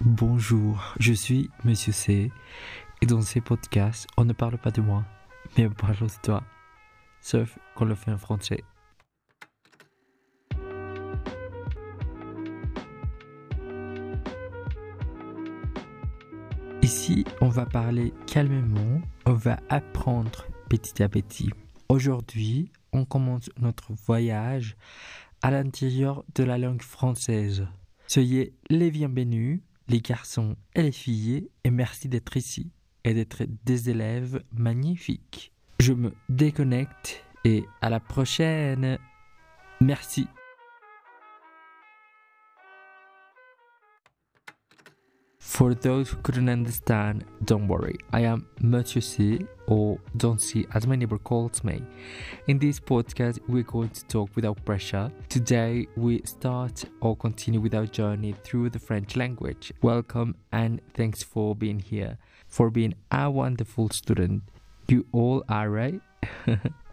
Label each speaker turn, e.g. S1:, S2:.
S1: Bonjour, je suis Monsieur C. Et dans ces podcasts, on ne parle pas de moi, mais on parle de toi. Sauf qu'on le fait en français. Ici, on va parler calmement, on va apprendre petit à petit. Aujourd'hui, on commence notre voyage à l'intérieur de la langue française. Soyez les bienvenus, les garçons et les filles, et merci d'être ici et d'être des élèves magnifiques. Je me déconnecte et à la prochaine. Merci. For those who couldn't understand, don't worry. I am Mathieu C, or Don't See as my neighbor calls me. In this podcast, we're going to talk without pressure. Today, we start or continue with our journey through the French language. Welcome and thanks for being here, for being a wonderful student. You all are right.